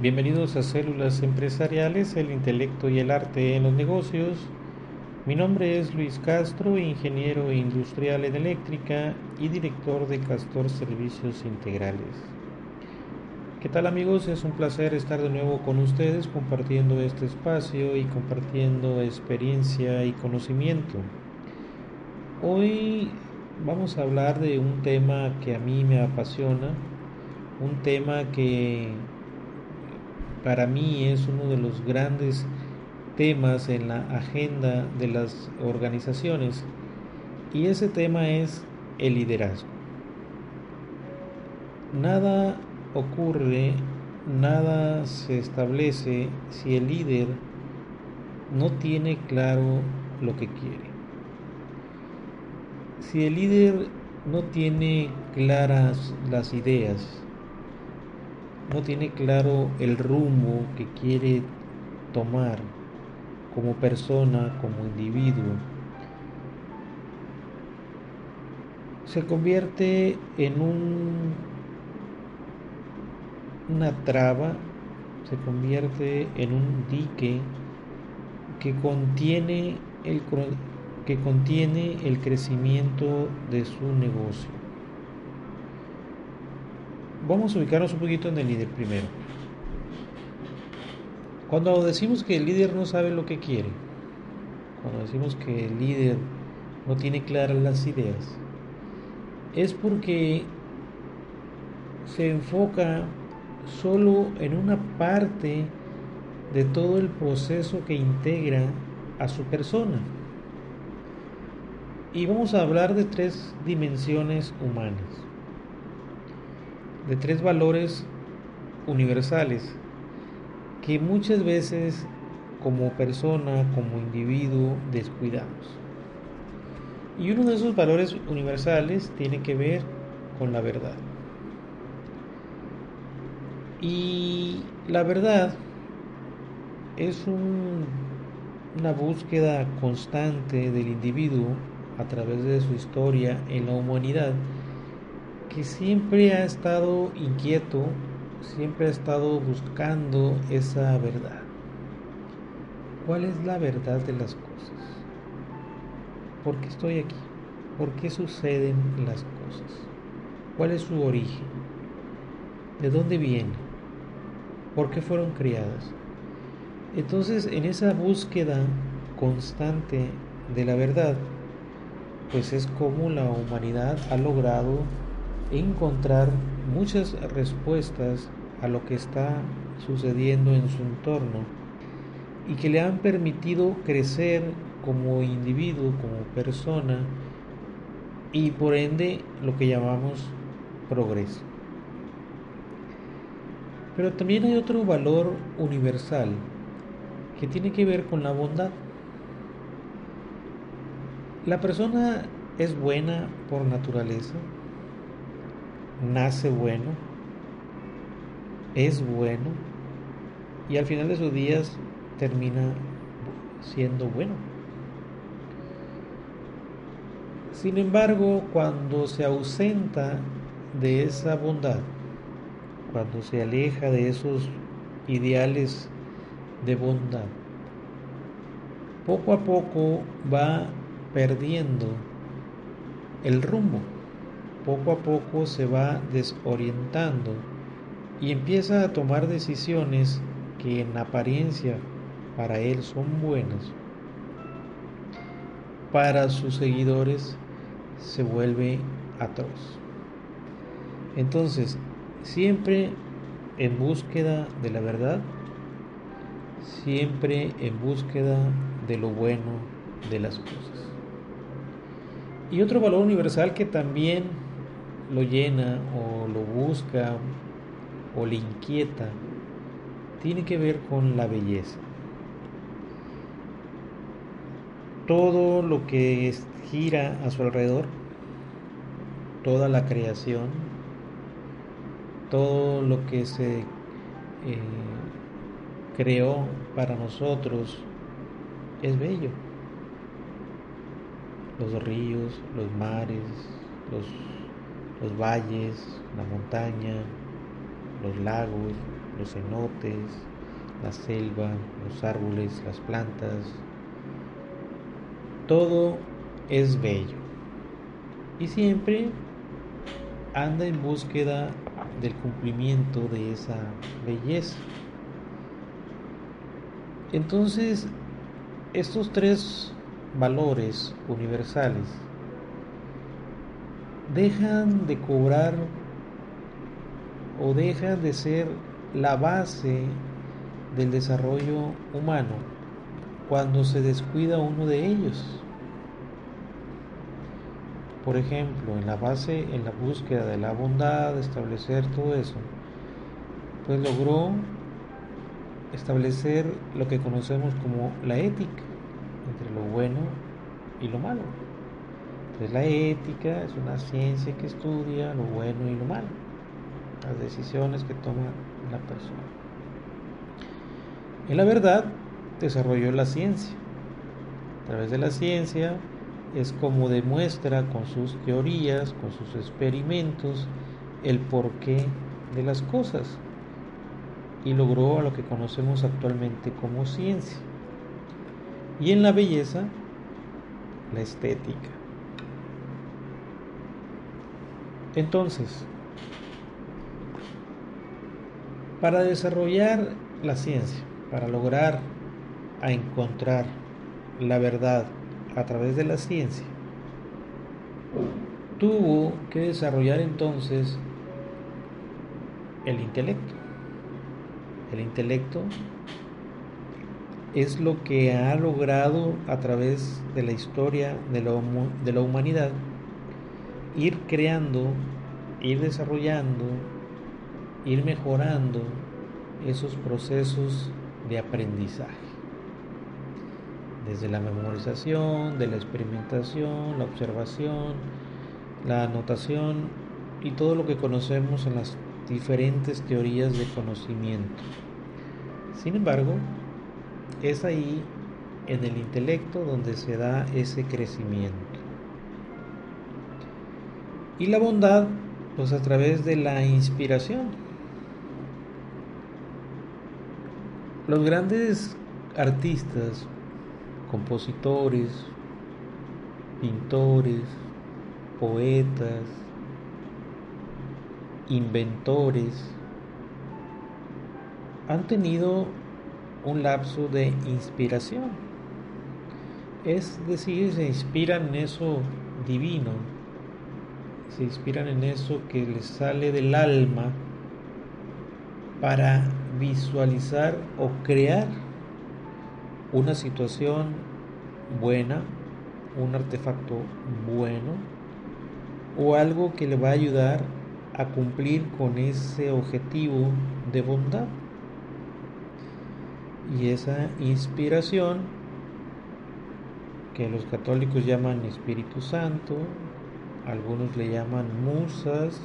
Bienvenidos a Células Empresariales, el intelecto y el arte en los negocios. Mi nombre es Luis Castro, ingeniero industrial en eléctrica y director de Castor Servicios Integrales. ¿Qué tal amigos? Es un placer estar de nuevo con ustedes compartiendo este espacio y compartiendo experiencia y conocimiento. Hoy vamos a hablar de un tema que a mí me apasiona, un tema que para mí es uno de los grandes temas en la agenda de las organizaciones y ese tema es el liderazgo. Nada ocurre, nada se establece si el líder no tiene claro lo que quiere. Si el líder no tiene claras las ideas, no tiene claro el rumbo que quiere tomar como persona, como individuo, se convierte en un, una traba, se convierte en un dique que contiene el, que contiene el crecimiento de su negocio. Vamos a ubicarnos un poquito en el líder primero. Cuando decimos que el líder no sabe lo que quiere, cuando decimos que el líder no tiene claras las ideas, es porque se enfoca solo en una parte de todo el proceso que integra a su persona. Y vamos a hablar de tres dimensiones humanas, de tres valores universales que muchas veces como persona, como individuo, descuidamos. Y uno de esos valores universales tiene que ver con la verdad. Y la verdad es una búsqueda constante del individuo a través de su historia en la humanidad, que siempre ha estado inquieto, siempre ha estado buscando esa verdad. ¿Cuál es la verdad de las cosas? ¿Por qué estoy aquí? ¿Por qué suceden las cosas? ¿Cuál es su origen? ¿De dónde viene? ¿Por qué fueron criadas? Entonces, en esa búsqueda constante de la verdad, pues es como la humanidad ha logrado encontrar muchas respuestas a lo que está sucediendo en su entorno y que le han permitido crecer como individuo, como persona y por ende lo que llamamos progreso. Pero también hay otro valor universal que tiene que ver con la bondad. La persona es buena por naturaleza, nace bueno, es bueno y al final de sus días termina siendo bueno. Sin embargo, cuando se ausenta de esa bondad, cuando se aleja de esos ideales de bondad, poco a poco va perdiendo el rumbo. Poco a poco se va desorientando y empieza a tomar decisiones que en apariencia para él son buenas. Para sus seguidores se vuelve atroz. Entonces, siempre en búsqueda de la verdad, siempre en búsqueda de lo bueno de las cosas. Y otro valor universal que también lo llena o lo busca o le inquieta tiene que ver con la belleza. Todo lo que gira a su alrededor, toda la creación, todo lo que se eh, creó para nosotros es bello. Los ríos, los mares, los, los valles, la montaña, los lagos, los cenotes, la selva, los árboles, las plantas. Todo es bello. Y siempre anda en búsqueda del cumplimiento de esa belleza. Entonces, estos tres valores universales dejan de cobrar o dejan de ser la base del desarrollo humano cuando se descuida uno de ellos. Por ejemplo, en la base, en la búsqueda de la bondad, establecer todo eso, pues logró establecer lo que conocemos como la ética entre lo bueno y lo malo. Entonces la ética es una ciencia que estudia lo bueno y lo malo, las decisiones que toma la persona. En la verdad desarrolló la ciencia. A través de la ciencia es como demuestra con sus teorías, con sus experimentos, el porqué de las cosas y logró lo que conocemos actualmente como ciencia. Y en la belleza, la estética. Entonces, para desarrollar la ciencia, para lograr a encontrar la verdad a través de la ciencia, tuvo que desarrollar entonces el intelecto. El intelecto es lo que ha logrado a través de la historia de la, de la humanidad ir creando, ir desarrollando, ir mejorando esos procesos de aprendizaje. Desde la memorización, de la experimentación, la observación, la anotación y todo lo que conocemos en las diferentes teorías de conocimiento. Sin embargo, es ahí en el intelecto donde se da ese crecimiento. Y la bondad, pues a través de la inspiración. Los grandes artistas, compositores, pintores, poetas, inventores, han tenido un lapso de inspiración. Es decir, se inspiran en eso divino, se inspiran en eso que les sale del alma para visualizar o crear una situación buena, un artefacto bueno o algo que le va a ayudar a cumplir con ese objetivo de bondad. Y esa inspiración, que los católicos llaman Espíritu Santo, algunos le llaman musas,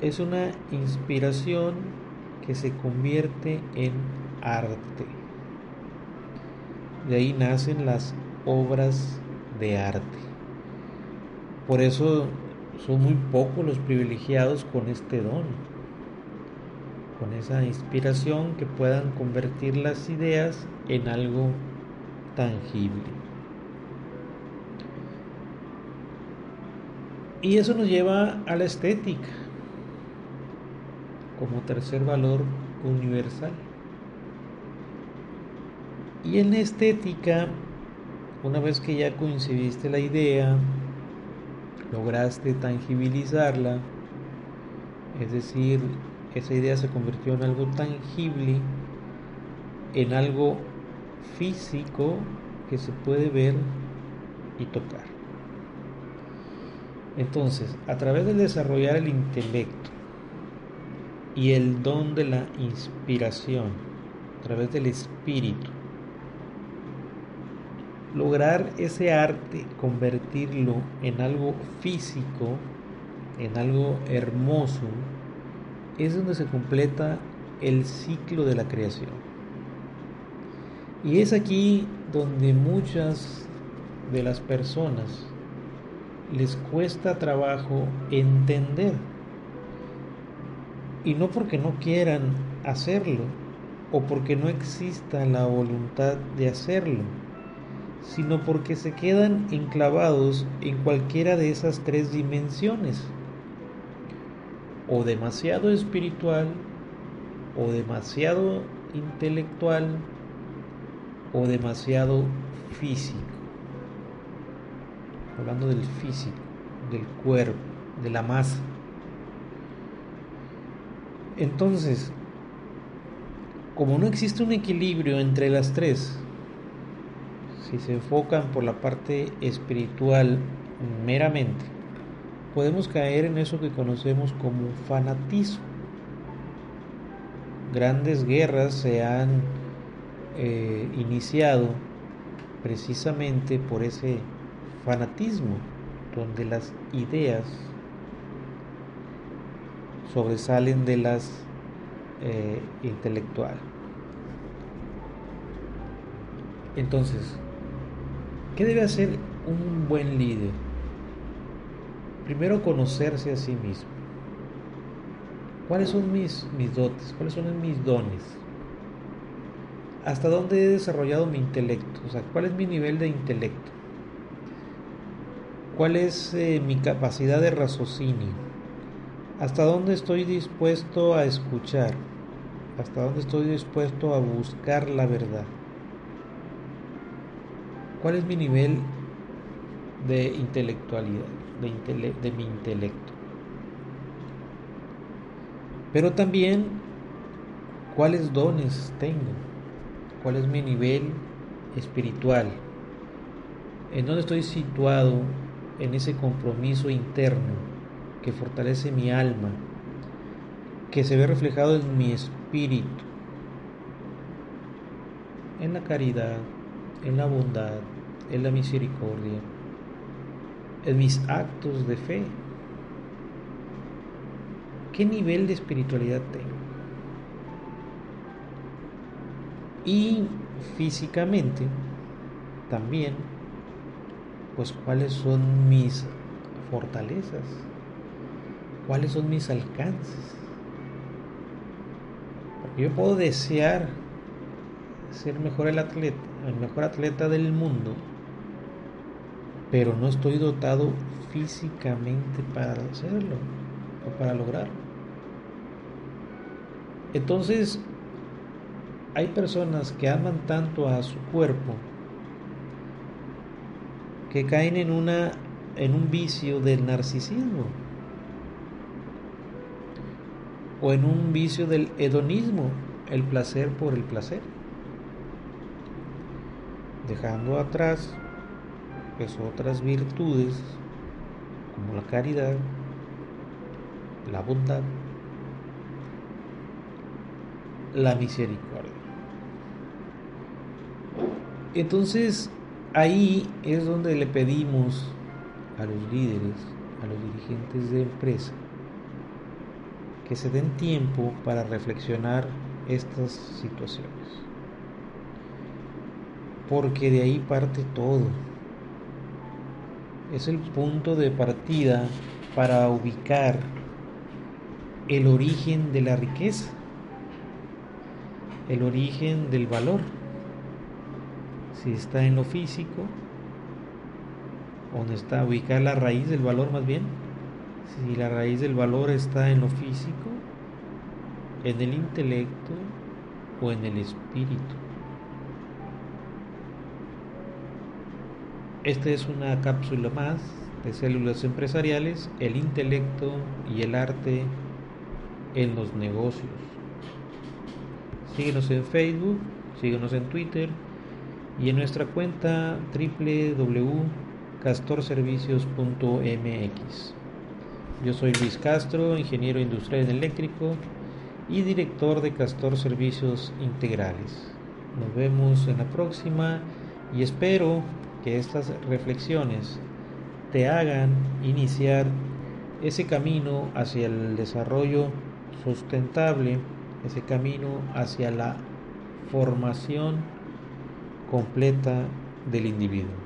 es una inspiración que se convierte en arte. De ahí nacen las obras de arte. Por eso son muy pocos los privilegiados con este don con esa inspiración que puedan convertir las ideas en algo tangible. Y eso nos lleva a la estética como tercer valor universal. Y en la estética, una vez que ya coincidiste la idea, lograste tangibilizarla, es decir, esa idea se convirtió en algo tangible, en algo físico que se puede ver y tocar. Entonces, a través de desarrollar el intelecto y el don de la inspiración, a través del espíritu, lograr ese arte, convertirlo en algo físico, en algo hermoso, es donde se completa el ciclo de la creación. Y es aquí donde muchas de las personas les cuesta trabajo entender. Y no porque no quieran hacerlo o porque no exista la voluntad de hacerlo, sino porque se quedan enclavados en cualquiera de esas tres dimensiones. O demasiado espiritual, o demasiado intelectual, o demasiado físico. Hablando del físico, del cuerpo, de la masa. Entonces, como no existe un equilibrio entre las tres, si se enfocan por la parte espiritual meramente, podemos caer en eso que conocemos como fanatismo. Grandes guerras se han eh, iniciado precisamente por ese fanatismo, donde las ideas sobresalen de las eh, intelectuales. Entonces, ¿qué debe hacer un buen líder? Primero conocerse a sí mismo. ¿Cuáles son mis, mis dotes? ¿Cuáles son mis dones? hasta dónde he desarrollado mi intelecto, o sea, cuál es mi nivel de intelecto, cuál es eh, mi capacidad de raciocinio, hasta dónde estoy dispuesto a escuchar, hasta dónde estoy dispuesto a buscar la verdad, cuál es mi nivel de intelectualidad, de, mi intelecto. Pero también cuáles dones tengo cuál es mi nivel espiritual, en dónde estoy situado en ese compromiso interno que fortalece mi alma, que se ve reflejado en mi espíritu, en la caridad, en la bondad, en la misericordia, en mis actos de fe. ¿Qué nivel de espiritualidad tengo? y físicamente también pues cuáles son mis fortalezas cuáles son mis alcances porque yo puedo desear ser mejor el atleta el mejor atleta del mundo pero no estoy dotado físicamente para hacerlo o para lograrlo. Entonces hay personas que aman tanto a su cuerpo que caen en una en un vicio del narcisismo o en un vicio del hedonismo, el placer por el placer, dejando atrás pues otras virtudes como la caridad, la bondad, la misericordia. Entonces, ahí es donde le pedimos a los líderes, a los dirigentes de empresa, que se den tiempo para reflexionar estas situaciones. Porque de ahí parte todo. Es el punto de partida para ubicar el origen de la riqueza, el origen del valor si está en lo físico, donde está ubicada la raíz del valor más bien, si la raíz del valor está en lo físico, en el intelecto o en el espíritu. Esta es una cápsula más de células empresariales, el intelecto y el arte en los negocios. Síguenos en Facebook, síguenos en Twitter y en nuestra cuenta www.célulasempresariales.com castorservicios.mx. Yo soy Luis Castro, ingeniero industrial eléctrico y director de Castor Servicios Integrales. Nos vemos en la próxima y espero que estas reflexiones te hagan iniciar ese camino hacia el desarrollo sustentable, ese camino hacia la formación completa del individuo.